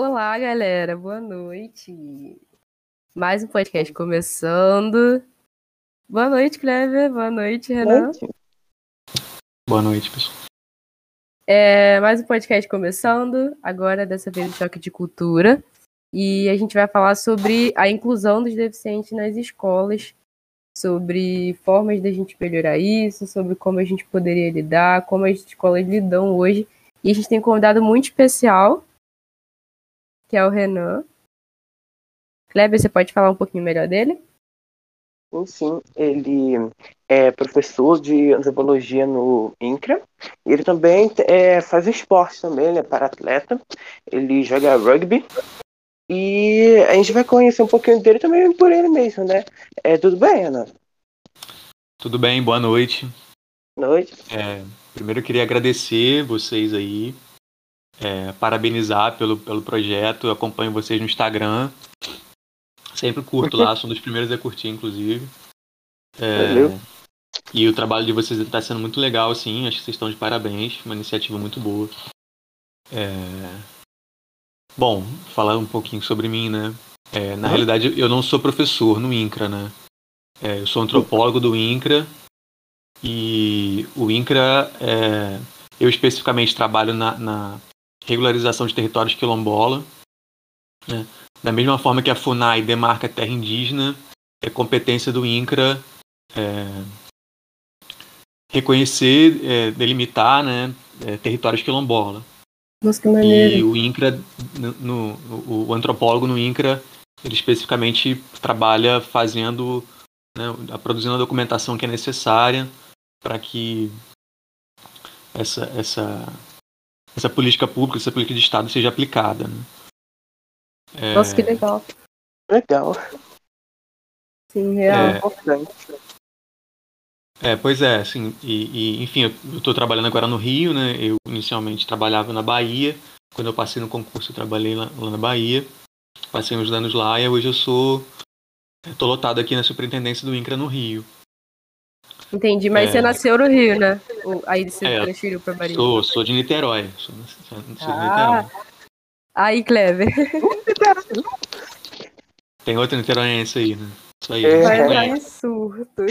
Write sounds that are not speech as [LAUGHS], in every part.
Olá, galera, boa noite. Mais um podcast começando. Boa noite, Clever. Boa noite, Renan. Boa noite, pessoal. É, mais um podcast começando. Agora, dessa vez, o choque de cultura. E a gente vai falar sobre a inclusão dos deficientes nas escolas, sobre formas da gente melhorar isso, sobre como a gente poderia lidar, como as escolas lidam hoje. E a gente tem um convidado muito especial, que é o Renan. Kleber, você pode falar um pouquinho melhor dele? Sim, sim. Ele é professor de antropologia no INCRA. Ele também é, faz esporte também, ele é para-atleta. Ele joga rugby. E a gente vai conhecer um pouquinho dele também por ele mesmo, né? É, tudo bem, Ana? Tudo bem, boa noite. Boa noite. É, primeiro eu queria agradecer vocês aí, é, parabenizar pelo, pelo projeto. Eu acompanho vocês no Instagram. Sempre curto lá, sou um dos primeiros a curtir, inclusive. É, Valeu. e o trabalho de vocês está sendo muito legal, assim. Acho que vocês estão de parabéns. Uma iniciativa muito boa. É, Bom, falar um pouquinho sobre mim, né? É, na Uhum. realidade, eu não sou professor no INCRA, né? É, eu sou antropólogo do INCRA. E o INCRA, é, eu especificamente trabalho na, na regularização de territórios quilombola. Né? Da mesma forma que a FUNAI demarca terra indígena, é competência do INCRA é, reconhecer, é, delimitar né, é, territórios quilombola. Nossa, que E maneiro. o INCRA, no, no- o antropólogo no INCRA, ele especificamente trabalha fazendo, né, produzindo a documentação que é necessária para que essa, essa, essa política pública, essa política de Estado seja aplicada. Né? É, Nossa, que legal. Legal. Sim, real. É. Importante. É, pois é, assim, e, e, enfim, eu estou trabalhando agora no Rio, né? Eu inicialmente trabalhava na Bahia. Quando eu passei no concurso, eu trabalhei lá, lá na Bahia. Passei uns anos lá e hoje eu sou. Estou lotado aqui na superintendência do INCRA no Rio. Entendi, mas É. você nasceu no Rio, né? Aí você É, transferiu pra Bahia. Sou, sou de Niterói. Sou, sou de Ah. Niterói. Aí, Clever. [LAUGHS] Tem outro niteróiense aí, né? Isso aí. É. Vai dar em surto.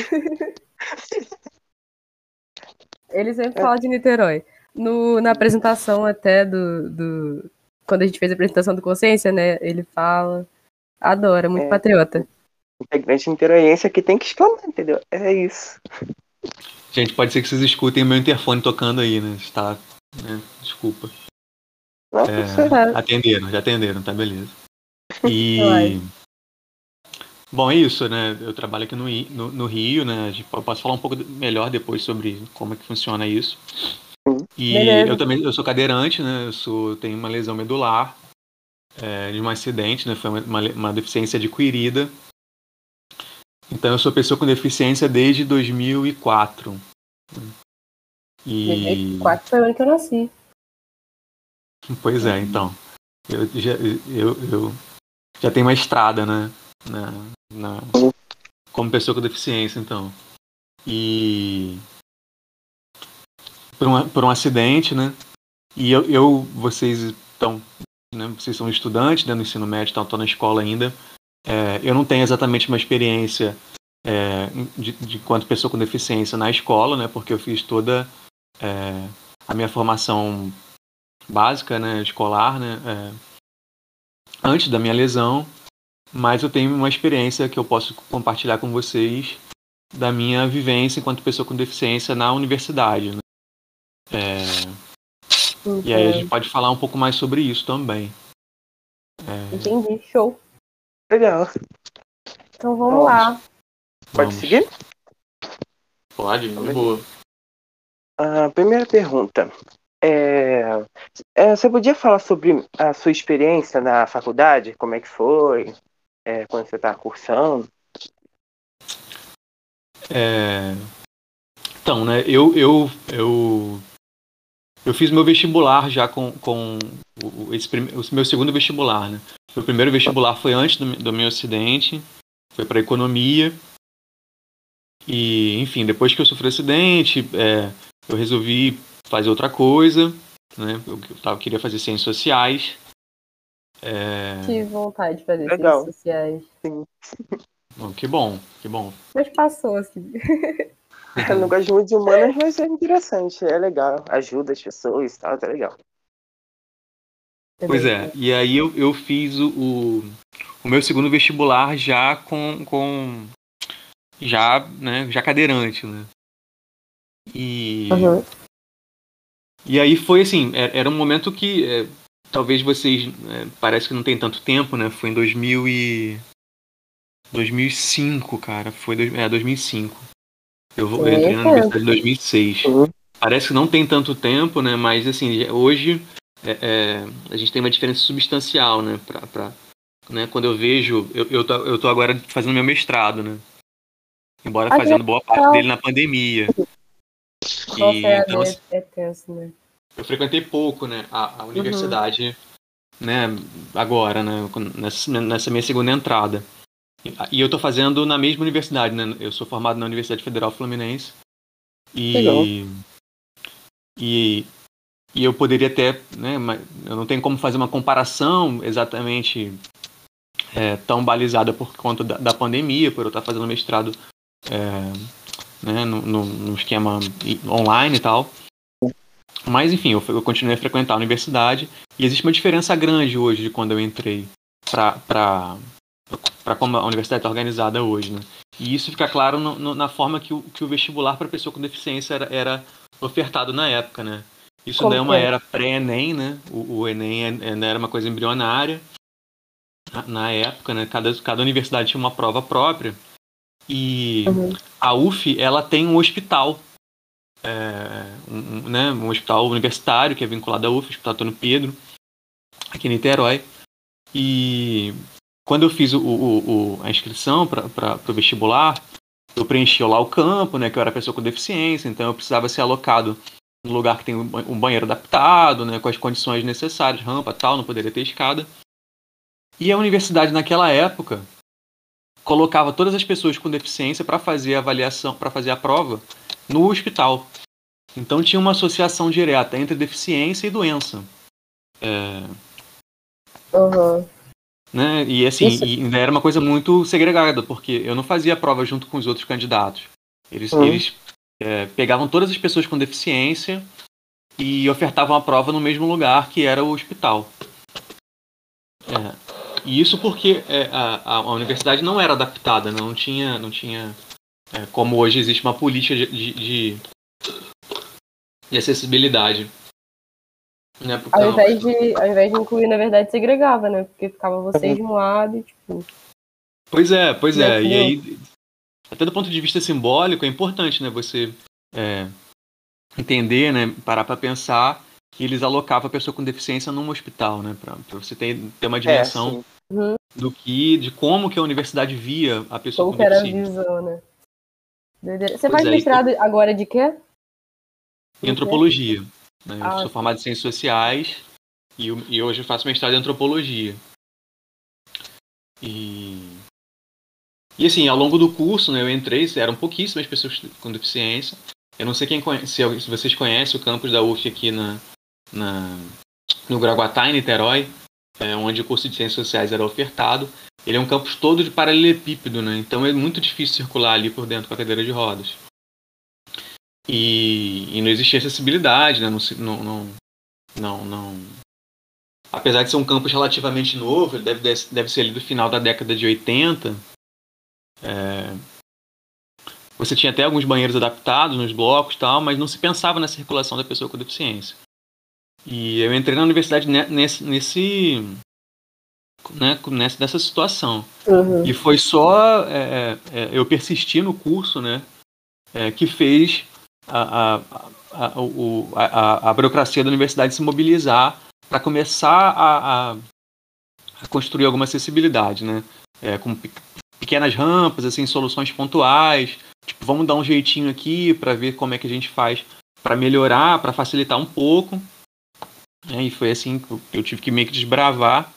Ele sempre fala de Niterói. No, na apresentação até do, do. Quando a gente fez a apresentação do Consciência, né? Ele fala. Adora, muito É. patriota. Integrante interoiense aqui tem que exclamar, entendeu? É isso. Gente, pode ser que vocês escutem meu interfone tocando aí, né? Está. né? Desculpa. Nossa, É, atenderam, já atenderam, tá beleza. [LAUGHS] E. Bom, é isso, né? Eu trabalho aqui no, no, no Rio, né? Eu posso falar um pouco melhor depois sobre como é que funciona isso. E Beleza. eu também eu sou cadeirante, né? Eu sou, tenho uma lesão medular é, de um acidente, né? Foi uma, uma, uma deficiência adquirida. Então eu sou pessoa com deficiência desde 2004. E 2004 foi o ano que eu nasci. Pois é, então. Eu já, eu, eu já tenho uma estrada, né? Na, na, como pessoa com deficiência, então. E. Por, uma, por um acidente, né? E eu, eu vocês estão. Né, vocês são estudantes né, no ensino médio, estão estão na escola ainda. É, eu não tenho exatamente uma experiência é, de, de quanto pessoa com deficiência na escola, né? Porque eu fiz toda é, a minha formação básica, né, escolar, né, é, antes da minha lesão, mas eu tenho uma experiência que eu posso compartilhar com vocês da minha vivência enquanto pessoa com deficiência na universidade. né. É, e aí a gente pode falar um pouco mais sobre isso também. É, Entendi, show. Legal. Então vamos Vamos. lá. Pode vamos. seguir? Pode, de boa. A primeira pergunta. É, é, você podia falar sobre a sua experiência na faculdade? Como é que foi? É, quando você está cursando? É, Então, né, eu, eu, eu, eu fiz meu vestibular já com, com o, esse, o meu segundo vestibular, né? Meu primeiro vestibular foi antes do, do meu acidente, foi para economia. E, enfim, depois que eu sofri o acidente, é, eu resolvi fazer outra coisa, né? Eu, queria fazer ciências sociais. É... Tive vontade de fazer Legal. ciências sociais. Bom, que bom, que bom. Mas passou, assim. [LAUGHS] Eu não gosto muito de humanas, mas é interessante, é legal. Ajuda as pessoas e tal, tá legal. Pois é, e aí eu, eu fiz o, o, o meu segundo vestibular já com, com já, né, já cadeirante, né? E, Uhum. e aí foi assim, é- era um momento que é, talvez vocês, é, parece que não tem tanto tempo, né? Foi em 2000 e 2005, cara, foi dois- é, 2005. Eu, vou, eu entrei na universidade em 2006. Uhum. Parece que não tem tanto tempo, né? Mas assim, hoje é, é, a gente tem uma diferença substancial, né? Pra, pra- né? Quando eu vejo, eu, eu, tô, eu tô agora fazendo meu mestrado, né? Embora que fazendo boa parte dele na pandemia. Nossa, E, é, então, assim, é, é tenso, né? eu frequentei pouco, né? A, a universidade, né? Agora, né? Nessa, nessa minha segunda entrada. E eu tô fazendo na mesma universidade, né? Eu sou formado na Universidade Federal Fluminense. Legal. E, e, e eu poderia até, né? mas Eu não tenho como fazer uma comparação exatamente é, tão balizada por conta da, da pandemia, por eu estar fazendo mestrado é, né, no, no, no esquema online e tal. Mas enfim, eu, eu continuei a frequentar a universidade e existe uma diferença grande hoje de quando eu entrei para para como a universidade está organizada hoje, né? E isso fica claro no- no- na forma que o, que o vestibular para pessoa com deficiência era, era ofertado na época, né? Isso Como ainda é uma é? era pré-ENEM, né? O, o ENEM ainda era uma coisa embrionária na, na época, né? Cada, cada universidade tinha uma prova própria e Uhum. a UF ela tem um hospital, é, um, um, né? um hospital universitário que é vinculado à UF, o Hospital Antônio Pedro, aqui em Niterói. E quando eu fiz o, o- o- a inscrição para o vestibular, eu preenchi lá o campo, né, que eu era pessoa com deficiência, então eu precisava ser alocado num lugar que tem um um banheiro adaptado, né, com as condições necessárias, rampa tal, não poderia ter escada. E a universidade naquela época colocava todas as pessoas com deficiência para fazer a avaliação, para fazer a prova no hospital. Então tinha uma associação direta entre deficiência e doença. É, Uhum. Né? E assim, e era uma coisa muito segregada, porque eu não fazia a prova junto com os outros candidatos. Eles, Uhum. eles é, pegavam todas as pessoas com deficiência e ofertavam a prova no mesmo lugar, que era o hospital. É, e isso porque é, a, a- universidade não era adaptada, não tinha, não tinha é, como hoje existe uma política de, de- de acessibilidade. Né, Ao invés, de, ao invés de incluir, na verdade, segregava, né? Porque ficava vocês de um lado e, tipo. Pois é, pois é. Né, E aí, até do ponto de vista simbólico, é importante, né? Você é, entender, né? Parar para pensar que eles alocavam a pessoa com deficiência num hospital, né? Para você ter, ter uma É, dimensão sim. Uhum. do que, de como que a universidade via a pessoa Como com que era a deficiência. visão, né? Doideira. Você Pois faz é, e- mestrado agora de quê? Em antropologia. Né? Ah, eu sou formado em ciências sociais e, e hoje eu faço mestrado em antropologia. E, e assim, ao longo do curso, né, eu entrei, eram pouquíssimas pessoas com deficiência. Eu não sei quem conhece, se, se vocês conhecem o campus da UF aqui na, na, no Graguatá, em Niterói, é, onde o curso de ciências sociais era ofertado. Ele é um campus todo de paralelepípedo, né? Então é muito difícil circular ali por dentro com a cadeira de rodas. E, e não existia acessibilidade, né? Não, não, não, não, Apesar de ser um campus relativamente novo, ele deve, deve ser ali do final da década de 80. é, Você tinha até alguns banheiros adaptados nos blocos e tal, mas não se pensava na circulação da pessoa com deficiência. E eu entrei na universidade ne- nesse, nesse né, nessa, nessa situação. Uhum. E foi só é, é, eu persistir no curso, né, é, que fez a, a, a, o, a, a burocracia da universidade se mobilizar para começar a, a, construir alguma acessibilidade, né, é, com pe- pequenas rampas, assim, soluções pontuais, tipo, vamos dar um jeitinho aqui para ver como é que a gente faz para melhorar, para facilitar um pouco. né, e foi assim que eu tive que meio que desbravar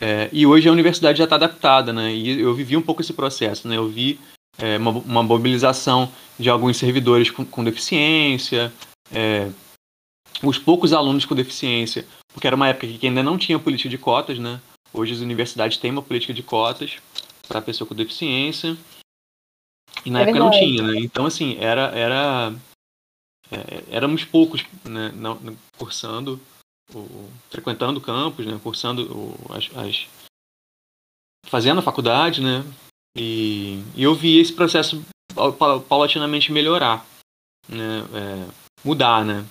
é, e hoje a universidade já está adaptada, né? E eu vivi um pouco esse processo, né? Eu vi é, uma, uma mobilização de alguns servidores com, com deficiência, é, os poucos alunos com deficiência, porque era uma época que ainda não tinha política de cotas, né? Hoje as universidades têm uma política de cotas para pessoa com deficiência. E na É época não verdade. tinha, né? Então, assim, era. era é, éramos poucos né, não- não- cursando, o, frequentando o campus, né? Cursando o, as, as- fazendo a faculdade, né? E, e eu vi esse processo pau- pau- paulatinamente melhorar, né? É, mudar, né?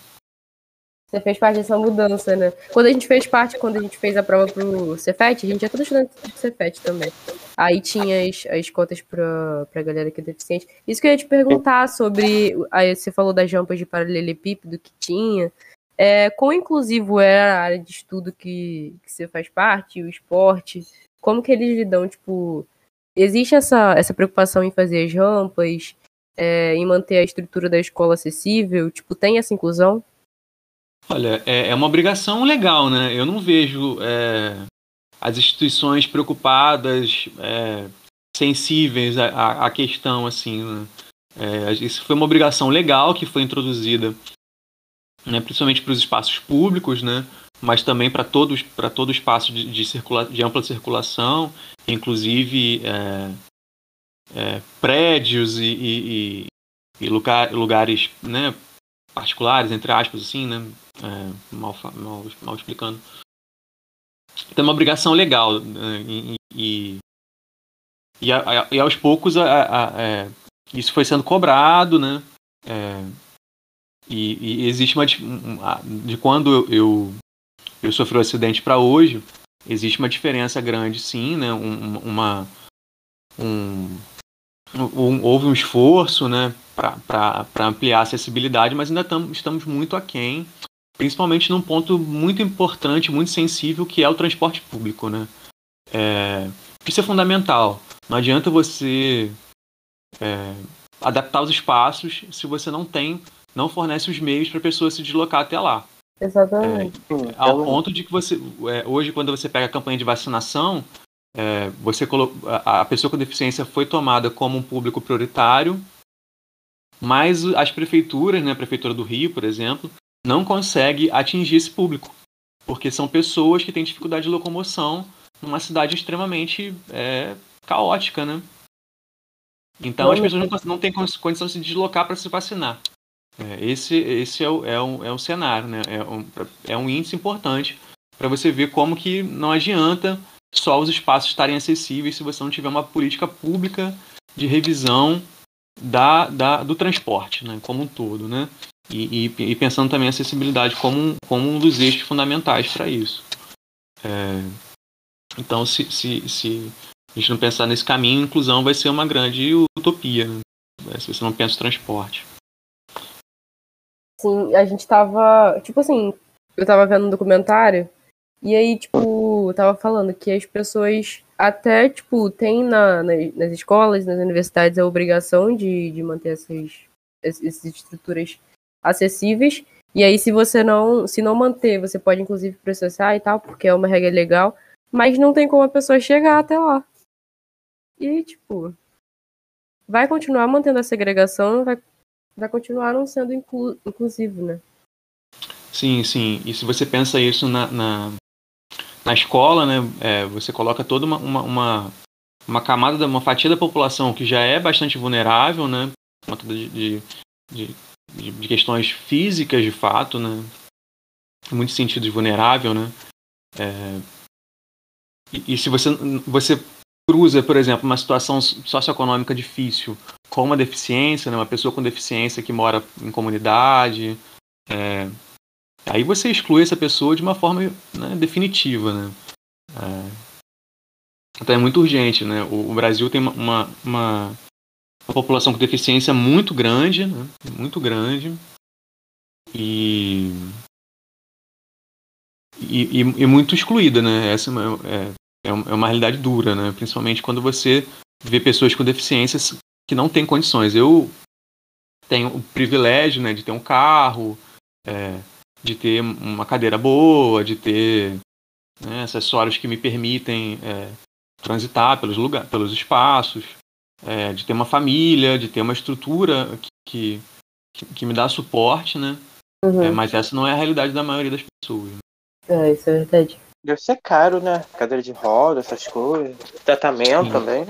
Você fez parte dessa mudança, né? Quando a gente fez parte, quando a gente fez a prova pro Cefet, a gente é todo estudante do Cefet também. Aí tinha as, as cotas pra, pra galera que é deficiente. Isso que eu ia te perguntar sobre. Aí você falou das rampas de paralelepípedo que tinha. É, quão inclusivo era a área de estudo que, que você faz parte, o esporte? Como que eles lidam? Tipo, existe essa, essa preocupação em fazer as rampas, é, em manter a estrutura da escola acessível? Tipo, tem essa inclusão? Olha, é, é uma obrigação legal, né? Eu não vejo é, as instituições preocupadas, é, sensíveis à, à- questão, assim, né? É, isso foi uma obrigação legal que foi introduzida, né, principalmente para os espaços públicos, né? Mas também para todos, para todo espaço de, de, circula, de ampla circulação, inclusive é, é, prédios e, e, e- lugar, lugares, né? Particulares, entre aspas, assim, né? é, mal, mal, mal explicando. Tem uma obrigação legal né, e, e, a- e aos poucos a- a- é, isso foi sendo cobrado, né? É, e, e existe uma um- de quando eu, eu, eu sofri o acidente para hoje, existe uma diferença grande, sim, né? Um- uma um, um- houve um esforço, né? Para ampliar a acessibilidade, mas ainda tam, estamos muito aquém principalmente num ponto muito importante, muito sensível, que é o transporte público, né? É, isso é fundamental. Não adianta você é, adaptar os espaços se você não tem, não fornece os meios para a pessoa se deslocar até lá. Exatamente. Hum, Ao ponto de que você, é, hoje, quando você pega a campanha de vacinação, é, você colo- a, a pessoa com deficiência foi tomada como um público prioritário, mas as prefeituras, né, a prefeitura do Rio, por exemplo, não consegue atingir esse público, porque são pessoas que têm dificuldade de locomoção numa cidade extremamente é, caótica, né? Então as Vamos- pessoas não, não têm con- condição de se deslocar para se vacinar. É, esse esse é, o, é, um, é um cenário, né? É um, é um índice importante para você ver como que não adianta só os espaços estarem acessíveis se você não tiver uma política pública de revisão da, da, do transporte, né? Como um todo, né? E, e, e pensando também a acessibilidade como, um- como um dos eixos fundamentais para isso. É, então, se, se, se a gente não pensar nesse caminho, inclusão vai ser uma grande utopia, né? se você não pensa o transporte. Sim, a gente tava. Tipo assim, eu tava vendo um documentário, e aí, tipo, tava falando que as pessoas até, tipo, tem na, nas, nas escolas, nas universidades, a obrigação de, de manter essas, ess- essas estruturas acessíveis. E aí, se você não, se não manter, você pode inclusive processar e tal, porque é uma regra legal, mas não tem como a pessoa chegar até lá. E tipo, vai continuar mantendo a segregação, vai, vai continuar não sendo inclu, inclusivo, né? Sim, sim. E se você pensa isso na, na, na escola, né, é, você coloca toda uma, uma, uma, uma camada, da- uma fatia da população que já é bastante vulnerável, né, de, de, de- de questões físicas, de fato, né, em muitos sentidos vulnerável, né. É, e, e se você, você cruza, por exemplo, uma situação socioeconômica difícil com uma deficiência, né, uma pessoa com deficiência que mora em comunidade, é, Aí você exclui essa pessoa de uma forma né, definitiva, né? É, então é muito urgente, né? O, o Brasil tem uma, uma, uma, população com deficiência muito grande, né? Muito grande. E, e, e- muito excluída, né? Essa é uma, é, é uma realidade dura, né? Principalmente quando você vê pessoas com deficiências que não têm condições. Eu tenho o privilégio né, de ter um carro, é, de ter uma cadeira boa, de ter né, acessórios que me permitem é, transitar pelos lugares, pelos espaços, é, de ter uma família, de ter uma estrutura que, que, que me dá suporte, né? Uhum. É, mas essa não é a realidade da maioria das pessoas. É, isso é verdade. Deve ser caro, né? Cadeira de roda, essas coisas. Tratamento Sim. também.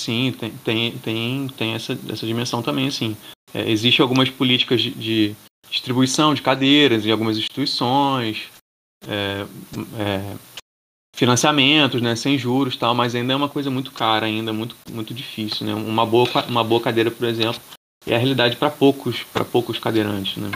Sim, tem, tem, tem, tem essa, essa dimensão também, assim. É, Existem algumas políticas de, de distribuição de cadeiras em algumas instituições, é, é, financiamentos, né, sem juros tal, mas ainda é uma coisa muito cara, ainda muito, muito difícil, né? Uma boa, uma boa cadeira, por exemplo, é a realidade para poucos, para poucos cadeirantes, né?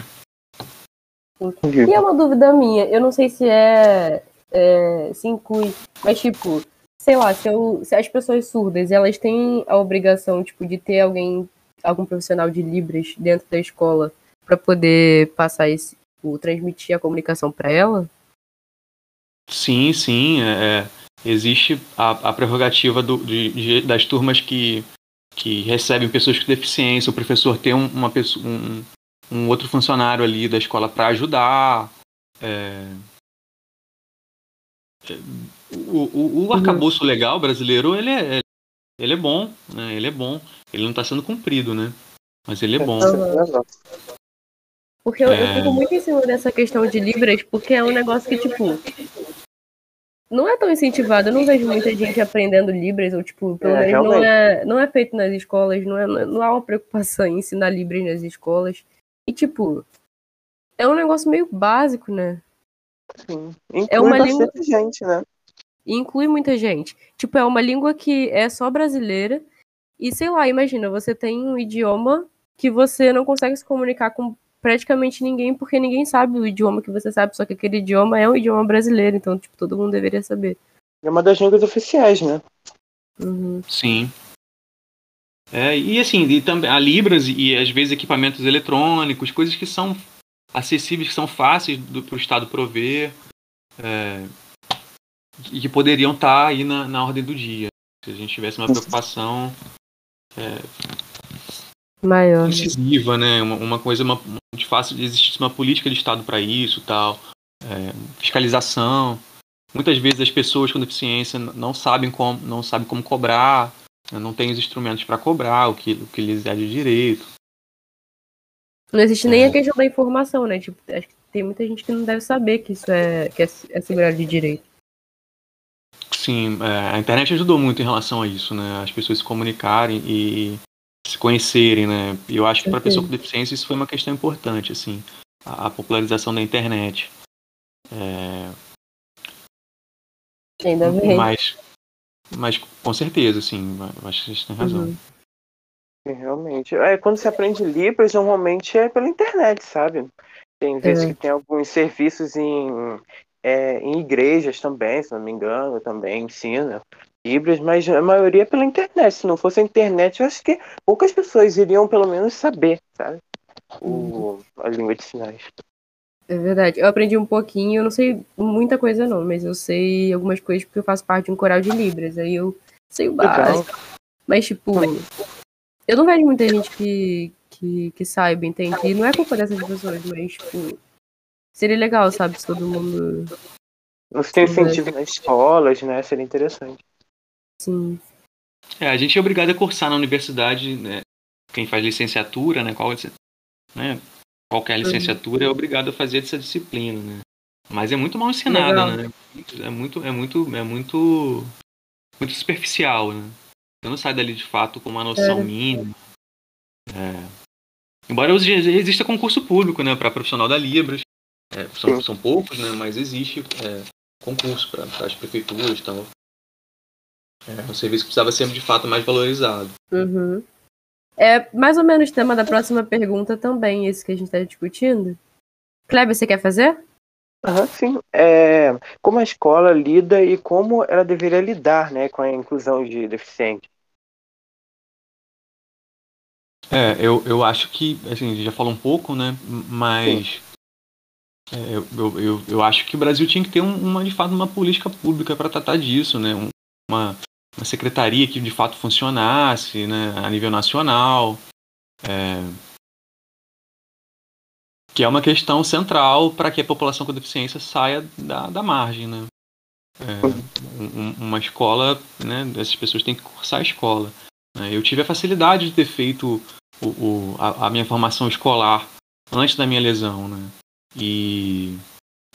E é uma dúvida minha, eu não sei se é, é, se inclui, mas tipo, sei lá, se, eu, se as pessoas surdas, elas têm a obrigação, tipo, de ter alguém, algum profissional de Libras dentro da escola para poder passar esse, tipo, transmitir a comunicação para ela? Sim, sim. é- é, existe a, a prerrogativa do- de- de- das turmas que, que recebem pessoas com deficiência, o professor ter um, uma pessoa, um, um outro funcionário ali da escola para ajudar. é. O, o, o arcabouço legal brasileiro ele é, ele é bom, né? Ele é bom. Ele não está sendo cumprido, né? Mas ele é bom. Aham. Porque eu, eu É. fico muito em cima dessa questão de Libras, porque é um negócio que, tipo, não é tão incentivado. Eu não vejo muita gente aprendendo Libras, ou, tipo, pelo É, menos não realmente. é, não é feito nas escolas, não, é, não há uma preocupação em ensinar Libras nas escolas. E, tipo, é um negócio meio básico, né? Sim. Inclui É uma bastante gente, né? E inclui muita gente. Tipo, é uma língua que é só brasileira. E sei lá, imagina, você tem um idioma que você não consegue se comunicar com praticamente ninguém, porque ninguém sabe o idioma que você sabe, só que aquele idioma é um idioma brasileiro, então, tipo, todo mundo deveria saber. É uma das línguas oficiais, né? Uhum. Sim. É, e assim, e também a Libras e às vezes equipamentos eletrônicos, coisas que são acessíveis, que são fáceis para o Estado prover, é, que poderiam estar aí na, na ordem do dia. Se a gente tivesse uma preocupação Maior. né? incisiva, né? Uma, uma coisa uma, muito fácil de existir uma política de Estado para isso tal. É, fiscalização. Muitas vezes as pessoas com deficiência não sabem como, não sabem como cobrar, né? não têm os instrumentos para cobrar o que, o que lhes é de direito. Não existe nem É. a questão da informação, né? Tipo, acho que tem muita gente que não deve saber que isso é, que é, é segurado de direito. Sim, é, a internet ajudou muito em relação a isso, né? As pessoas se comunicarem e se conhecerem, né? E eu acho que para pessoa com deficiência isso foi uma questão importante, assim, a, a popularização da internet. É, Ainda bem. mas, mas com certeza, eu acho que vocês têm razão. Uhum. Sim, Realmente. É, quando você aprende Libras, normalmente é pela internet, sabe? Tem vezes É. que tem alguns serviços em, é, em igrejas também, se não me engano, também ensina Libras, mas a maioria é pela internet. Se não fosse a internet, eu acho que poucas pessoas iriam pelo menos saber, sabe? O, a língua de sinais. É verdade. Eu aprendi um pouquinho, eu não sei muita coisa não, mas eu sei algumas coisas porque eu faço parte de um coral de Libras. Aí eu sei o Legal. básico. Mas, tipo, eu não vejo muita gente que, que, que saiba, entende? E não é culpa dessas pessoas, mas, tipo, seria legal, sabe? Se todo mundo. Você tem incentivo nas escolas, né? Seria interessante. Sim. É, a gente é obrigado a cursar na universidade, né? Quem faz licenciatura, né? Qual, né? Qualquer licenciatura é obrigado a fazer essa disciplina, né? Mas é muito mal ensinada, Legal. né? É muito, é muito, é muito, muito superficial, né? Você não sai dali de fato com uma noção É. mínima. É. Embora exista concurso público, né, para profissional da Libras, É, são, Sim. são poucos, né? Mas existe é, concurso para as prefeituras e tal. É, o serviço precisava ser de fato mais valorizado. Uhum. É mais ou menos tema da próxima pergunta também, esse que a gente está discutindo. Kleber, você quer fazer? Aham, sim. É, como a escola lida e como ela deveria lidar né, com a inclusão de deficientes. É, eu, eu acho que, assim, a gente já falou um pouco, né? Mas é, eu, eu, eu, eu acho que o Brasil tinha que ter um- uma, de fato, uma política pública para tratar disso, né? Um- Uma, uma secretaria que de fato funcionasse, né? A nível nacional. É, que é uma questão central para que a população com deficiência saia da, da margem, né? É, um- uma escola, né? Essas pessoas têm que cursar a escola. né? Eu tive a facilidade de ter feito o, o- a, a minha formação escolar antes da minha lesão, né? E,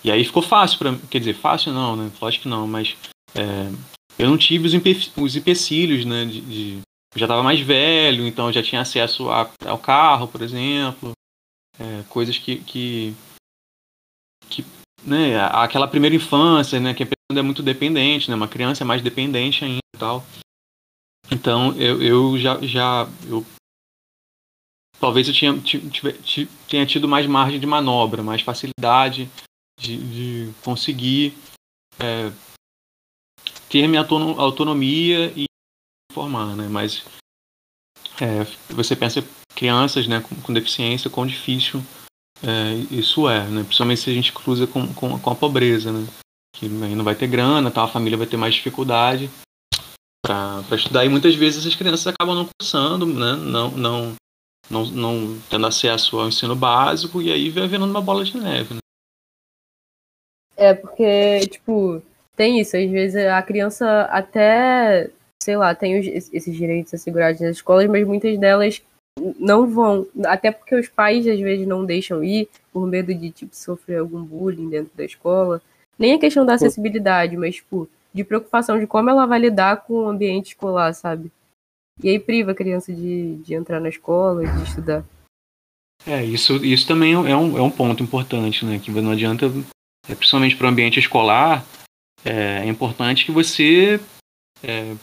e aí ficou fácil para quer dizer, fácil não, né? Lógico que não, mas é, eu não tive os, os empecilhos, né? De, de, eu já estava mais velho, então eu já tinha acesso a, ao carro, por exemplo, é, coisas que, que, que né? Aquela primeira infância, né? Que a pessoa é muito dependente, né? Uma criança é mais dependente ainda e tal. Então eu, eu já, já eu talvez eu tinha, tinha tido mais margem de manobra, mais facilidade de, de conseguir é, ter minha autonomia e formar, né? Mas é, você pensa crianças, né, com, com deficiência, quão difícil é, isso é, né? Principalmente se a gente cruza com, com, com a pobreza, né? Que aí não vai ter grana, tá? a família vai ter mais dificuldade para estudar e muitas vezes as crianças acabam não cursando, né? Não, não, não, não tendo acesso ao ensino básico e aí vai vendo uma bola de neve. Né? É, porque, tipo, tem isso. Às vezes a criança até, sei lá, tem os, esses direitos assegurados nas escolas, mas muitas delas não vão. Até porque os pais às vezes não deixam ir por medo de, tipo, sofrer algum bullying dentro da escola. Nem a questão da acessibilidade, mas, tipo, de preocupação de como ela vai lidar com o ambiente escolar, sabe? E aí priva a criança de, de entrar na escola, de estudar. É, isso, isso também é um, é um ponto importante, né? Que não adianta, é, principalmente para o ambiente escolar, é, é, importante que você. É,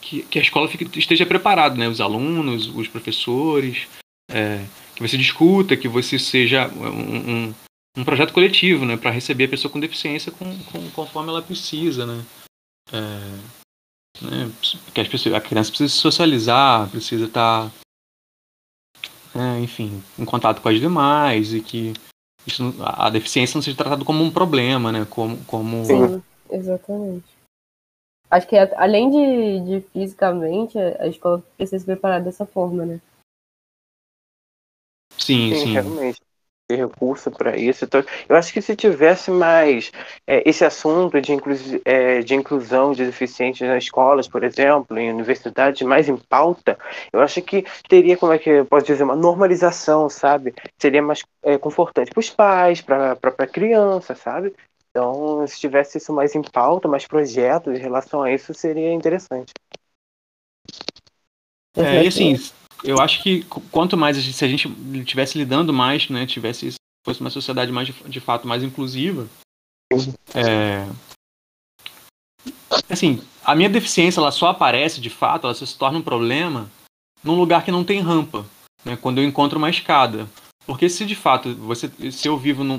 que, que, a escola fique, esteja preparada, né? Os alunos, os professores, é, que você discuta, que você seja um, um, um projeto coletivo, né? Para receber a pessoa com deficiência com, com, conforme ela precisa, né? É, né? Porque as pessoas, a criança precisa se socializar, precisa estar, né, enfim, em contato com as demais e que isso, a deficiência não seja tratada como um problema, né? Como, como... Sim, exatamente. Acho que além de, de fisicamente, a escola precisa se preparar dessa forma, né? Sim, sim. sim. Realmente ter recurso para isso. Então, eu acho que se tivesse mais é, esse assunto de, inclu é, de inclusão de deficientes nas escolas, por exemplo, em universidades, mais em pauta, eu acho que teria, como é que eu posso dizer, uma normalização, sabe? Seria mais é, confortante para os pais, para a própria criança, sabe? Então, se tivesse isso mais em pauta, mais projetos em relação a isso, seria interessante. É, e assim, eu acho que quanto mais se a gente estivesse lidando mais, né, tivesse fosse uma sociedade mais de, fato mais inclusiva, é, assim, a minha deficiência ela só aparece de fato, ela se torna um problema num lugar que não tem rampa, né, quando eu encontro uma escada, porque se de fato você, se eu vivo num,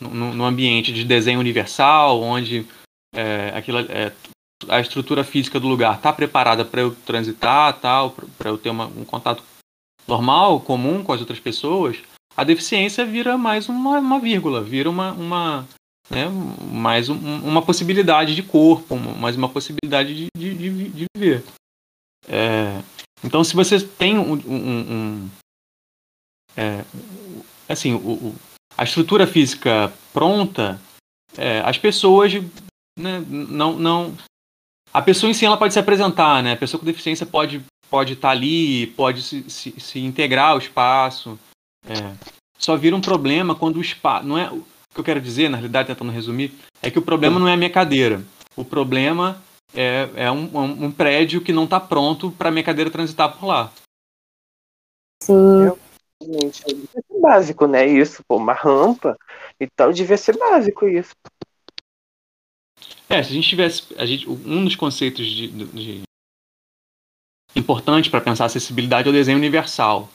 num, num ambiente de desenho universal, onde é, aquilo, é, a estrutura física do lugar está preparada para eu transitar, tal, para eu ter uma, um contato normal, comum com as outras pessoas, a deficiência vira mais uma, uma vírgula, vira uma, uma né, mais um, uma possibilidade de corpo, mais uma possibilidade de, de, de, de viver. É, então, se você tem um, um, um é, assim, o, a estrutura física pronta, é, as pessoas né, não, não a pessoa em si ela pode se apresentar, né? A pessoa com deficiência pode pode estar tá ali, pode se, se, se, integrar ao espaço. É. Só vira um problema quando o espaço. Não é o que eu quero dizer, na realidade, tentando resumir, é que o problema não é a minha cadeira. O problema é, é um, um, um prédio que não está pronto para a minha cadeira transitar por lá. Sim. Realmente, é básico, né? Isso, pô, uma rampa e tal, devia ser básico isso. É, se a gente tivesse. A gente, um dos conceitos de, de importante para pensar acessibilidade é o desenho universal.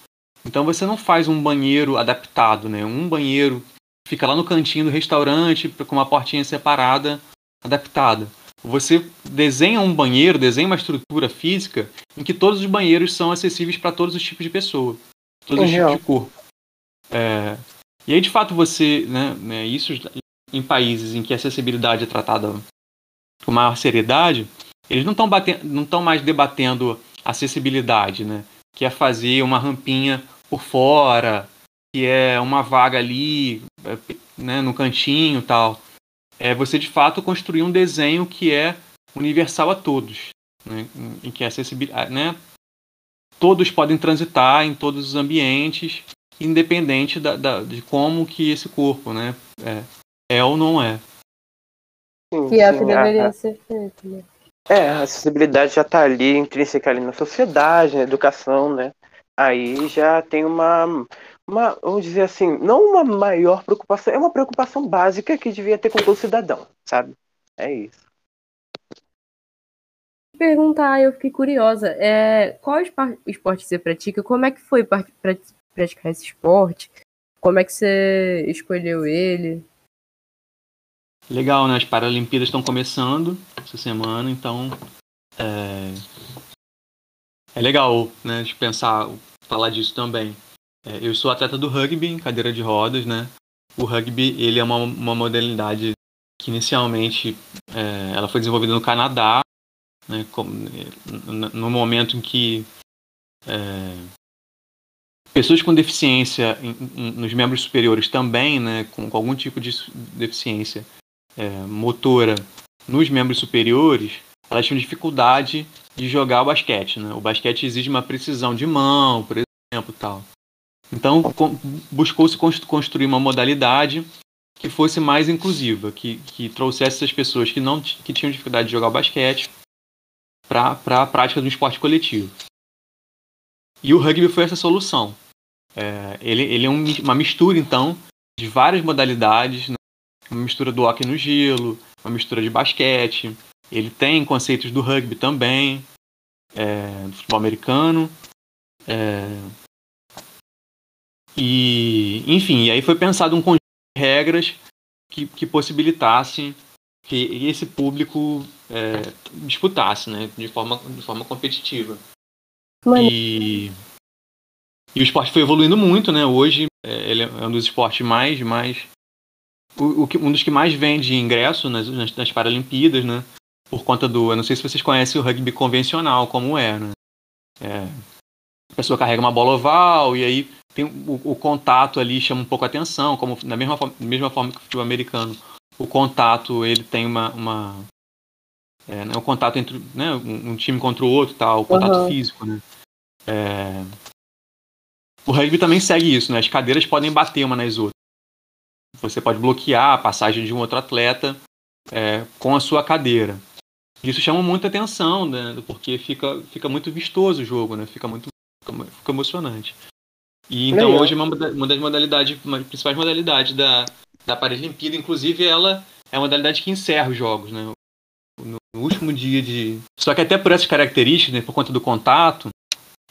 Então você não faz um banheiro adaptado, né? Um banheiro fica lá no cantinho do restaurante com uma portinha separada, adaptada. Você desenha um banheiro, desenha uma estrutura física em que todos os banheiros são acessíveis para todos os tipos de pessoa, todos é os real. tipos de corpo. É, e aí, de fato, você, né, né, isso em países em que a acessibilidade é tratada com maior seriedade, eles não estão não estão mais debatendo acessibilidade, né? Que é fazer uma rampinha por fora, que é uma vaga ali, né, no cantinho, tal. É você de fato construir um desenho que é universal a todos, né? Em que a acessibilidade, né? Todos podem transitar em todos os ambientes independente da, da, de como que esse corpo, né, é, é ou não é. Sim, que é o que deveria a, ser feito, né? É, a acessibilidade já está ali, intrínseca ali na sociedade, na educação, né? Aí já tem uma, uma, vamos dizer assim, não uma maior preocupação, é uma preocupação básica que devia ter com todo cidadão, sabe? É isso. Perguntar, eu fiquei curiosa, é, qual esporte você pratica? Como é que foi praticar esse esporte? Como é que você escolheu ele? Legal, né? As Paralimpíadas estão começando essa semana, então é, é legal, né? De pensar, falar disso também. É, eu sou atleta do rugby em cadeira de rodas, né? O rugby ele é uma, uma modalidade que inicialmente é, ela foi desenvolvida no Canadá, né? no momento em que é, pessoas com deficiência em, em, nos membros superiores também, né? Com, com algum tipo de deficiência é, motora nos membros superiores, elas tinham dificuldade de jogar o basquete. Né? O basquete exige uma precisão de mão, por exemplo, tal. Então buscou-se construir uma modalidade que fosse mais inclusiva, que, que trouxesse essas pessoas que não que tinham dificuldade de jogar o basquete para a prática do esporte coletivo. E o rugby foi essa solução. É, ele, ele é um, uma mistura, então, de várias modalidades, né? Uma mistura do hockey no gelo, uma mistura de basquete. Ele tem conceitos do rugby também, é, do futebol americano. É, e, enfim, e aí foi pensado um conjunto de regras que, que possibilitasse que esse público é, disputasse, né, de forma, de forma competitiva. E, e o esporte foi evoluindo muito, né? Hoje é, ele é um dos esportes mais, mais o, o, um dos que mais vende ingresso nas, nas, nas Paralimpíadas, né? Por conta do. Eu não sei se vocês conhecem o rugby convencional, como é, né? É, a pessoa carrega uma bola oval e aí tem o, o, contato ali chama um pouco a atenção, como da mesma, forma, mesma forma que o futebol americano. O contato ele tem uma. uma é, né, o contato entre né, um, um, time contra o outro, tal, o contato uhum. físico, né? É, o rugby também segue isso, né? As cadeiras podem bater uma nas outras. Você pode bloquear a passagem de um outro atleta é, com a sua cadeira. Isso chama muita atenção, né? Porque fica, fica muito vistoso o jogo, né? Fica muito fica, emocionante. E então Legal. hoje é uma, uma das modalidades, uma das principais modalidades da, da Paralimpíada, inclusive ela é a modalidade que encerra os jogos, né? No, no último dia de. Só que até por essas características, né, por conta do contato,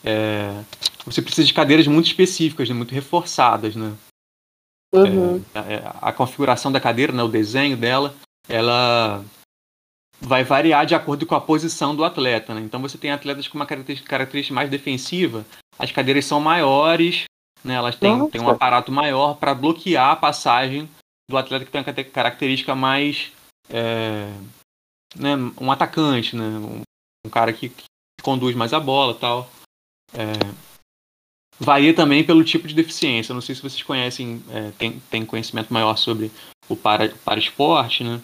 é, você precisa de cadeiras muito específicas, né, muito reforçadas, né? Uhum. É, a, a, configuração da cadeira, né, o desenho dela, ela vai variar de acordo com a posição do atleta. Né? Então você tem atletas com uma característica, característica mais defensiva, as cadeiras são maiores, né? elas têm, têm um aparato maior para bloquear a passagem do atleta que tem uma característica mais. É, né, um atacante, né? um, um cara que, que, conduz mais a bola tal. É, Varia também pelo tipo de deficiência. Não sei se vocês conhecem, é, tem, tem conhecimento maior sobre o para, para esporte, né?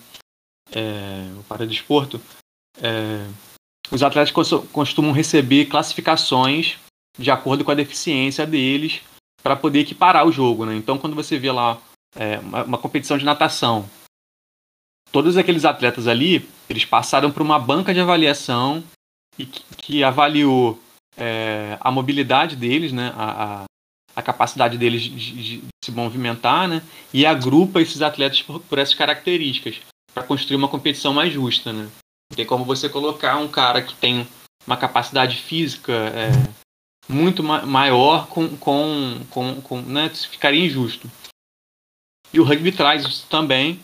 É, o para desporto. É, os atletas costumam receber classificações de acordo com a deficiência deles para poder equiparar o jogo, né? Então, quando você vê lá é, uma, uma competição de natação, todos aqueles atletas ali, eles passaram por uma banca de avaliação e que, que avaliou é, a mobilidade deles, né, a, a, a capacidade deles de, de, se movimentar, né, e agrupa esses atletas por, por essas características para construir uma competição mais justa, né. Tem como você colocar um cara que tem uma capacidade física é, muito ma maior com, com, com, com né, ficaria injusto. E o rugby traz isso também.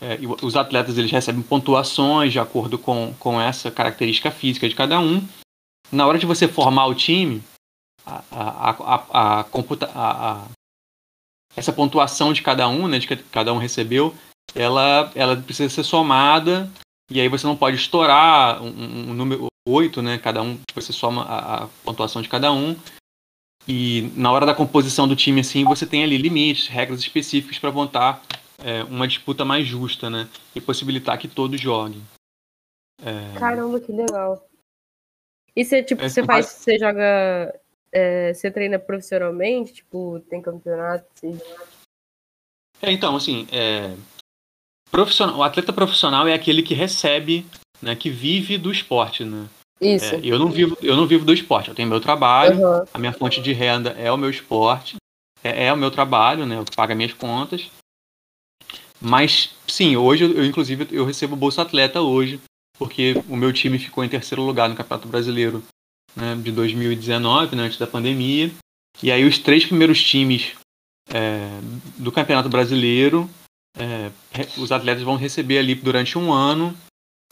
É, os atletas eles recebem pontuações de acordo com, com essa característica física de cada um na hora de você formar o time, a, a, a, computa, a, essa pontuação de cada um, né, de que cada um recebeu, ela, ela precisa ser somada e aí você não pode estourar um, um número 8, né? Cada um, você soma a, a, pontuação de cada um. E na hora da composição do time, assim, você tem ali limites, regras específicas para montar é, uma disputa mais justa, né? E possibilitar que todos joguem. É... Caramba, que legal. E você, tipo, é, você faz, você joga é, você treina profissionalmente? Tipo, tem campeonato? Assim? É, então, assim, é, profissional, o atleta profissional é aquele que recebe, né, que vive do esporte, né? Isso. É, eu não vivo, eu não vivo do esporte. Eu tenho meu trabalho, Uhum. a minha fonte de renda é o meu esporte, é, é o meu trabalho, né? O que paga minhas contas. Mas sim, hoje eu, eu, inclusive eu recebo bolsa atleta hoje, porque o meu time ficou em terceiro lugar no Campeonato Brasileiro né, de 2019, né, antes da pandemia. E aí os três primeiros times é, do Campeonato Brasileiro, é, os atletas vão receber ali durante um ano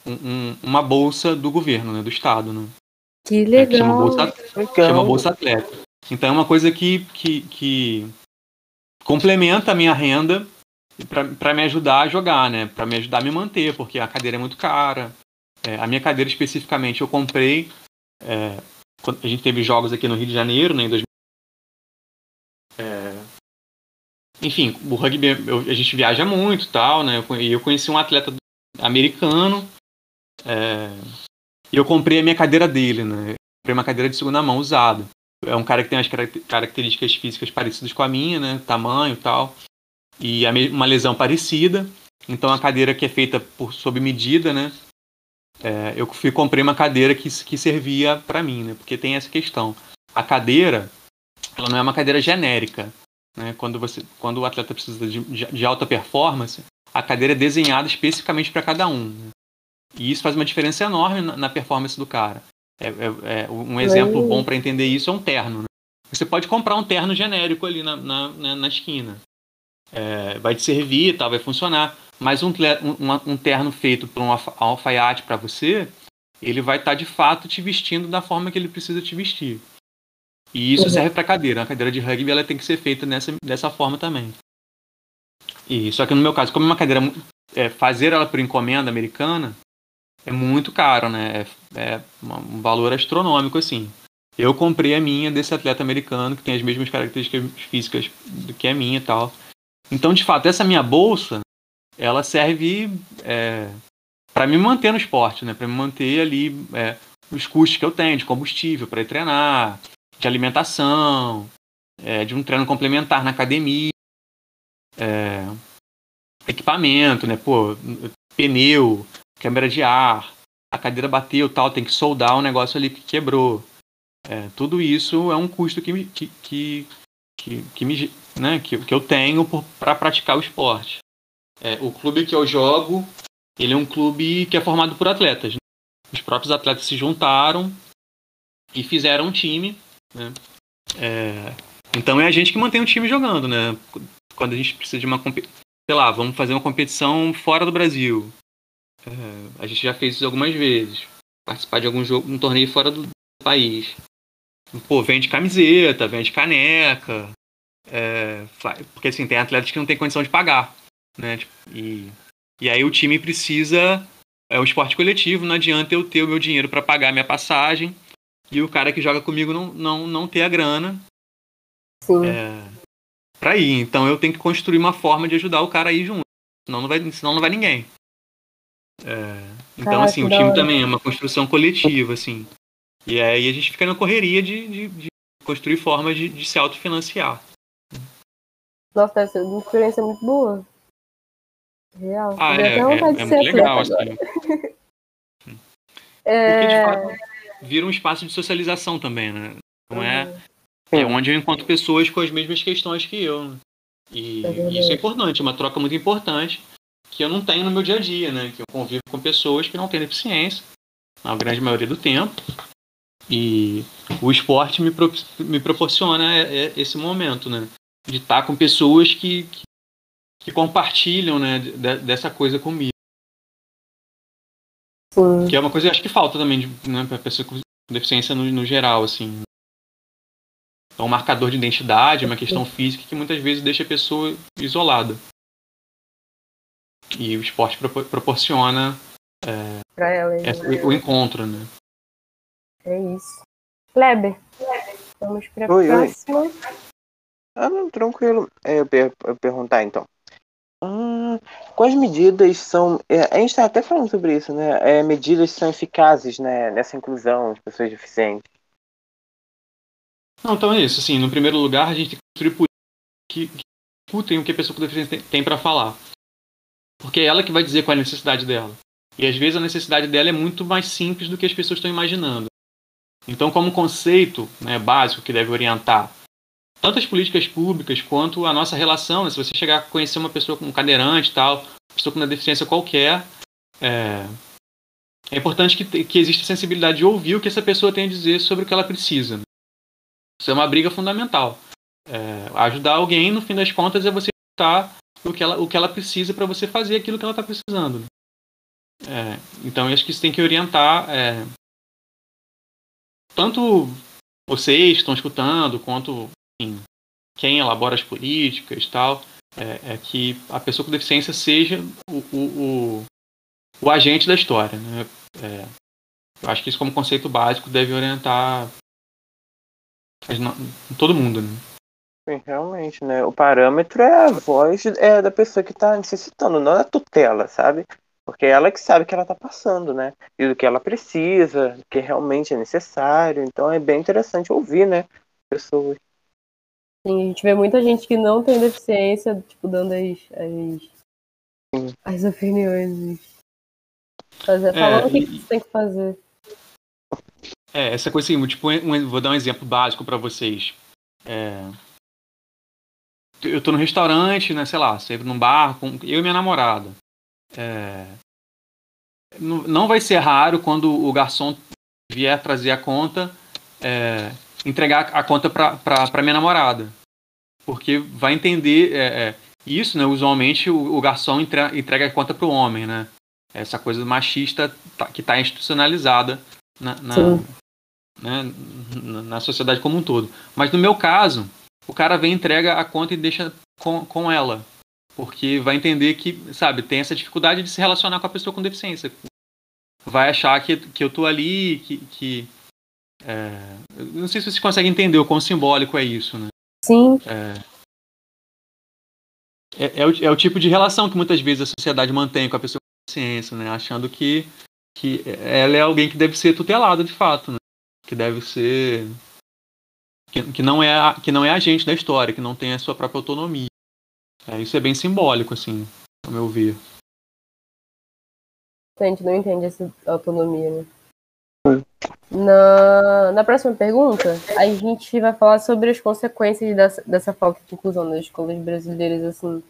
um, um, uma bolsa do governo, né, do estado, né? Que É, que legal. chama bolsa, Legal. chama bolsa atleta. Então é uma coisa que, que, que complementa a minha renda para me ajudar a jogar, né? Para me ajudar a me manter, porque a cadeira é muito cara. É, a minha cadeira especificamente eu comprei. é, a gente teve jogos aqui no Rio de Janeiro, né, em 2000. É, enfim, o rugby eu- a gente viaja muito, tal, né? E eu conheci um atleta americano. é, e eu comprei a minha cadeira dele, né? Comprei uma cadeira de segunda mão usada. É um cara que tem as caracter- características físicas parecidas com a minha, né? Tamanho tal. E uma lesão parecida. Então a cadeira que é feita por sob medida, né? É, eu fui comprei uma cadeira que, que servia para mim, né? Porque tem essa questão. A cadeira, ela não é uma cadeira genérica, né? Quando você, quando o atleta precisa de, de- alta performance, a cadeira é desenhada especificamente para cada um. né? E isso faz uma diferença enorme na, na performance do cara. É, é- é um exemplo bom para entender isso é um terno. né? Você pode comprar um terno genérico ali na, na, na- na esquina. É, vai te servir, e tal, vai funcionar. Mas um, um, um terno feito por um alfa- alfaiate para você, ele vai estar de fato te vestindo da forma que ele precisa te vestir. E isso Uhum. serve para cadeira. A cadeira de rugby ela tem que ser feita nessa, dessa forma também. E só que no meu caso, como é uma cadeira é, fazer ela por encomenda americana é muito caro, né? É, é um valor astronômico assim. Eu comprei a minha desse atleta americano que tem as mesmas características físicas do que a minha e tal. Então, de fato, essa minha bolsa, ela serve é, para me manter no esporte, né? Para me manter ali é, os custos que eu tenho de combustível para treinar, de alimentação, é, de um treino complementar na academia, é, equipamento, né? Pô, pneu, câmera de ar, a cadeira bateu, tal, tem que soldar o negócio ali que quebrou. É, tudo isso é um custo que que, que, que, que me, né, que, que eu tenho para praticar o esporte. É, o clube que eu jogo, ele é um clube que é formado por atletas. né? Os próprios atletas se juntaram e fizeram um time. Né? É, então é a gente que mantém o time jogando, né? Quando a gente precisa de uma sei lá, vamos fazer uma competição fora do Brasil. É, a gente já fez isso algumas vezes. Participar de algum jogo, um torneio fora do país. Pô, vende camiseta, vende caneca. É, porque assim, tem atletas que não tem condição de pagar. Né? Tipo, E, e aí o time precisa. É um esporte coletivo, não adianta eu ter o meu dinheiro para pagar a minha passagem e o cara que joga comigo não, não, não ter a grana Sim. é, para ir. Então eu tenho que construir uma forma de ajudar o cara a ir junto. Senão não vai, senão não vai ninguém. É, então, Caraca, assim, o time também é uma construção coletiva, assim. E aí a gente fica na correria de, de- de construir formas de, de se autofinanciar. Nossa, deve ser uma experiência muito boa. Real. Ah, é, até é, de é ser muito legal, assim. [LAUGHS] Porque, de É... fato, vira um espaço de socialização também, né? Não é, Uhum. é onde eu encontro pessoas com as mesmas questões que eu. né? E É verdade. isso é importante, é uma troca muito importante que eu não tenho no meu dia a dia, né? Que eu convivo com pessoas que não têm deficiência, na grande maioria do tempo. E o esporte me, pro- me proporciona é- é esse momento, né? De estar com pessoas que, que, que compartilham né, de- dessa coisa comigo. Sim. Que é uma coisa que eu acho que falta também de, né, para pessoa com deficiência no, no geral, assim. É um marcador de identidade, é uma questão física que muitas vezes deixa a pessoa isolada. E o esporte propo- proporciona Pra ela. essa- o encontro, né? É isso. Kleber, vamos Oi, oi. próxima. Ah, não, tranquilo. É, eu, per- eu perguntar então. Ah, quais medidas são. é, a gente está até falando sobre isso, né? É, medidas são eficazes né, nessa inclusão de pessoas deficientes. Não, então é isso. Assim, no primeiro lugar, a gente tem que construir políticas que, que escutem o que a pessoa com deficiência tem, tem para falar. Porque é ela que vai dizer qual é a necessidade dela. E às vezes a necessidade dela é muito mais simples do que as pessoas estão imaginando. Então, como conceito né, básico que deve orientar tanto as políticas públicas quanto a nossa relação, né, se você chegar a conhecer uma pessoa com um cadeirante tal, pessoa com uma deficiência qualquer, é, é importante que, que exista sensibilidade de ouvir o que essa pessoa tem a dizer sobre o que ela precisa. Isso é uma briga fundamental. É, ajudar alguém, no fim das contas, é você escutar o que ela, o que ela precisa para você fazer aquilo que ela está precisando. É, então, eu acho que isso tem que orientar é, tanto vocês estão escutando, quanto enfim, quem elabora as políticas tal, é, é, que a pessoa com deficiência seja o, o, o, o agente da história. Né? É, eu acho que isso, como conceito básico, deve orientar todo mundo. Né? Sim, realmente, né? O parâmetro é a voz é, da pessoa que está necessitando, não a tutela, sabe? Porque é ela que sabe o que ela está passando, né? E do que ela precisa, do que realmente é necessário. Então é bem interessante ouvir, né? Pessoas. Sim, a gente vê muita gente que não tem deficiência, tipo, dando as, as, as opiniões. Fazer, é, falando o que, que você tem que fazer. É, essa coisa assim, tipo, um, vou dar um exemplo básico para vocês. É, eu tô no restaurante, né, sei lá, sempre num bar, com eu e minha namorada. É, não vai ser raro quando o garçom vier trazer a conta, é, entregar a conta para minha namorada. Porque vai entender é, é, isso, né? Usualmente o, o garçom entre, entrega a conta para o homem, né? Essa coisa machista tá, que está institucionalizada na, na, né, na sociedade como um todo. Mas no meu caso, o cara vem, entrega a conta e deixa com, com ela. Porque vai entender que, sabe, tem essa dificuldade de se relacionar com a pessoa com deficiência. Vai achar que, que eu tô ali, que, que é, não sei se você consegue entender o quão simbólico é isso, né? Sim. É, é, é, o, é o tipo de relação que muitas vezes a sociedade mantém com a pessoa com deficiência, né? Achando que, que ela é alguém que deve ser tutelada de fato, né? Que deve ser. Que, que, não é, que não é agente da história, que não tem a sua própria autonomia. É, isso é bem simbólico, assim, ao meu ver. A gente não entende essa autonomia, né? Na, na próxima pergunta, a gente vai falar sobre as consequências dessa, dessa falta de inclusão nas escolas brasileiras. Assim,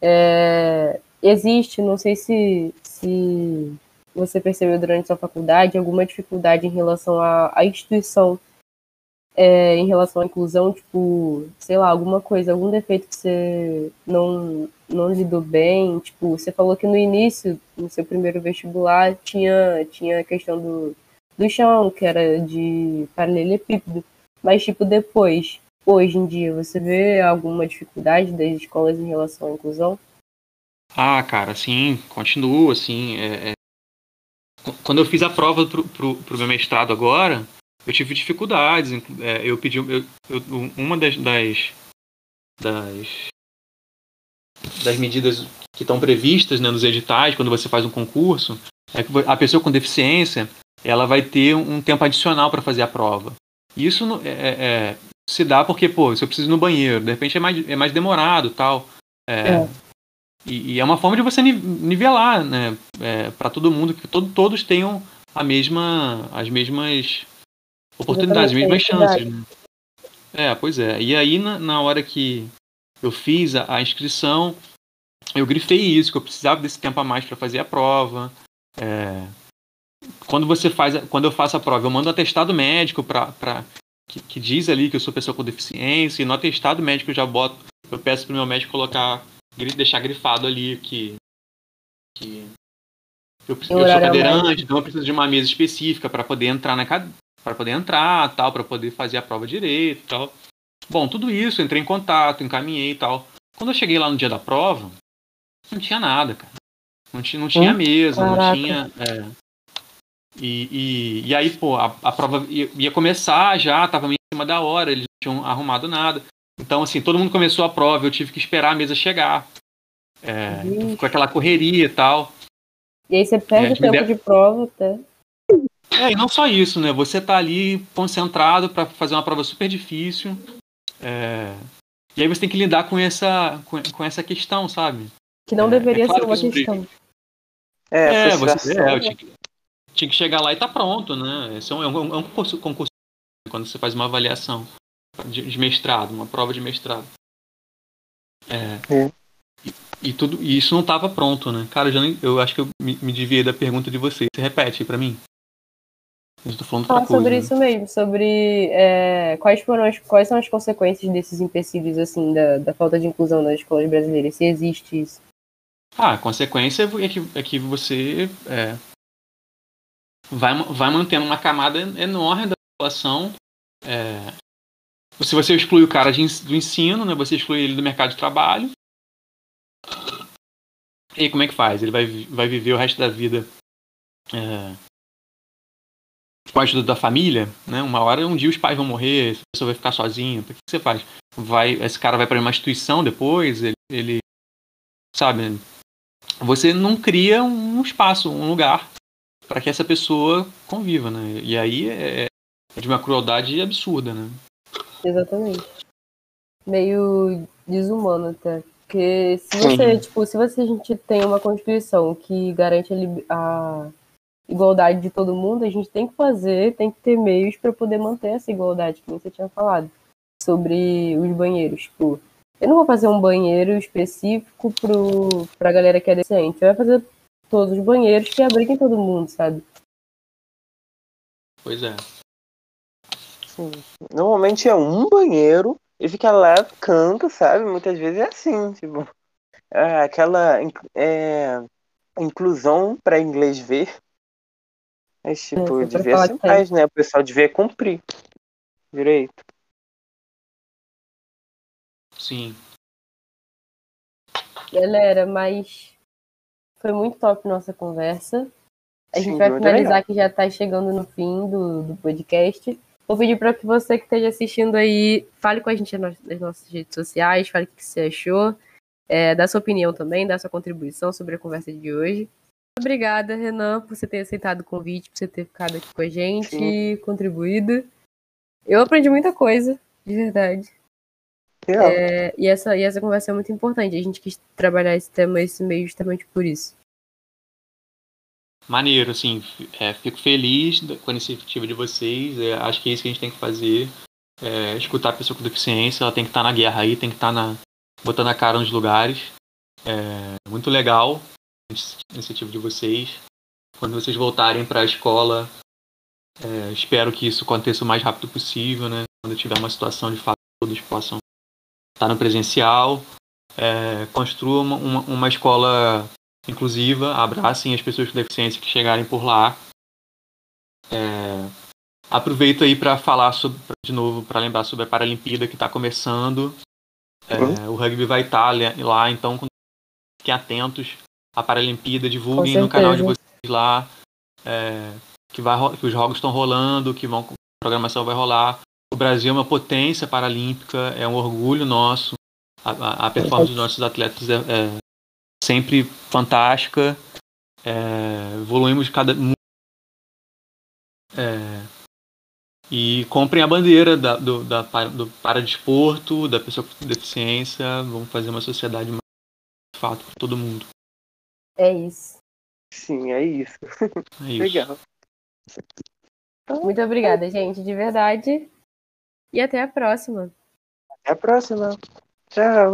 é, existe, não sei se, se você percebeu durante sua faculdade, alguma dificuldade em relação à, à instituição, é, em relação à inclusão, tipo, sei lá, alguma coisa, algum defeito que você não, não lidou bem? Tipo, você falou que no início, no seu primeiro vestibular, tinha, tinha a questão do do chão, que era de paralelepípedo. Mas, tipo, depois, hoje em dia, você vê alguma dificuldade das escolas em relação à inclusão? Ah, cara, sim, continua, assim. É, é... Quando eu fiz a prova pro, pro, pro, meu mestrado agora, eu tive dificuldades. É, eu pedi. Eu, eu, uma das, das, das, das medidas que estão previstas né, nos editais, quando você faz um concurso, é que a pessoa com deficiência ela vai ter um tempo adicional para fazer a prova. Isso é, é, é, se dá porque, pô, se eu preciso ir no banheiro, de repente é mais, é mais demorado tal. É, é. E, e, é uma forma de você nivelar, né? É, para todo mundo, que todo, todos tenham a mesma, as mesmas oportunidades, as mesmas chances. Né? É, pois é. E aí, na, na hora que eu fiz a, a, inscrição, eu grifei isso, que eu precisava desse tempo a mais para fazer a prova. É, quando você faz, quando eu faço a prova, eu mando um atestado médico para que, que, diz ali que eu sou pessoa com deficiência e no atestado médico eu já boto, eu peço pro meu médico colocar, deixar grifado ali que que eu, eu sou cadeirante, então eu preciso de uma mesa específica para poder entrar na para poder entrar, tal, para poder fazer a prova direito, tal. Bom, tudo isso, entrei em contato, encaminhei e tal. Quando eu cheguei lá no dia da prova, não tinha nada, cara. Não tinha, não tinha hum? mesa, Caraca. não tinha. É, e, e, e aí, pô, a, a prova ia, ia, começar já, tava meio em cima da hora, eles não tinham arrumado nada. Então, assim, todo mundo começou a prova, eu tive que esperar a mesa chegar. É, então ficou aquela correria e tal. E aí você perde é, o tempo de prova até. É, e não só isso, né? Você tá ali concentrado para fazer uma prova super difícil. É... E aí você tem que lidar com essa, com, com essa questão, sabe? Que não É, deveria é claro ser uma que questão. É, É, você é, eu tinha, que- tinha que chegar lá e tá pronto, né? Esse é um, é um, é um concurso, concurso quando você faz uma avaliação de, de mestrado, uma prova de mestrado. É, É. E, e tudo, e isso não tava pronto, né? Cara, eu, já nem- eu acho que eu me, me desviei da pergunta de vocês. Você repete aí pra mim? Eu tô falando outra Falar coisa. sobre né? isso mesmo, sobre é, quais foram as, quais são as consequências desses empecilhos, assim, da, da falta de inclusão nas escolas brasileiras, se existe isso. Ah, a consequência é que, é que você é, vai, vai mantendo uma camada enorme da população. É, se você exclui o cara de do ensino, né, você exclui ele do mercado de trabalho. E aí, como é que faz? Ele vai, vai viver o resto da vida é, com a ajuda da família, né? Uma hora, um dia os pais vão morrer, essa pessoa vai ficar sozinha. O que você faz? Vai, esse cara vai para uma instituição depois, ele, ele sabe? Você não cria um espaço, um lugar para que essa pessoa conviva, né? E aí é, é de uma crueldade absurda, né? Exatamente. Meio desumano até. Porque se você, Sim. tipo, se você, a gente tem uma Constituição que garante a, a igualdade de todo mundo, a gente tem que fazer, tem que ter meios para poder manter essa igualdade, que você tinha falado, sobre os banheiros. Tipo, eu não vou fazer um banheiro específico pro, pra galera que é deficiente. Eu vou fazer todos os banheiros que abriguem todo mundo, sabe? Pois é. Sim. Normalmente é um banheiro e fica lá no canto, sabe? Muitas vezes é assim, tipo, é aquela é, inclusão para inglês ver. Mas, tipo, É, só pra devia ser que mais, né? O pessoal devia cumprir direito. Sim. Galera, mas foi muito top nossa conversa. A gente Sim, vai finalizar que já está chegando no fim do, do podcast. Vou pedir para que você que esteja assistindo aí fale com a gente nas, nas nossas redes sociais, fale o que você achou, é, dá sua opinião também, dá sua contribuição sobre a conversa de hoje. Obrigada, Renan, por você ter aceitado o convite, por você ter ficado aqui com a gente, Sim. contribuído. Eu aprendi muita coisa, de verdade. Real. É, e, essa, e essa conversa é muito importante. A gente quis trabalhar esse tema, esse meio, justamente por isso. Maneiro, assim, é, fico feliz com a iniciativa de vocês. é, acho que é isso que a gente tem que fazer. é, escutar a pessoa com deficiência, ela tem que estar na guerra aí, tem que estar na, botando a cara nos lugares. É, muito legal iniciativa de vocês. Quando vocês voltarem para a escola, é, espero que isso aconteça o mais rápido possível, né? Quando tiver uma situação de fato, todos possam estar no presencial. É, construa uma, uma, escola inclusiva, abracem as pessoas com deficiência que chegarem por lá. É, aproveito aí para falar sobre, de novo, para lembrar sobre a Paralimpíada que está começando. É, O rugby vai estar lá, então fiquem atentos à Paralimpíada, divulguem no canal de vocês lá é, que, vai, que os jogos estão rolando, que vão, a programação vai rolar. O Brasil é uma potência paralímpica, é um orgulho nosso. A, a- a performance dos nossos atletas é, é sempre fantástica. É, evoluímos cada é, e comprem a bandeira da, do, da, do paradesporto, da pessoa com deficiência. Vamos fazer uma sociedade mais de fato para todo mundo. É isso. Sim, é isso. É isso. Legal. Muito obrigada, gente, de verdade. E até a próxima. Até a próxima. Tchau.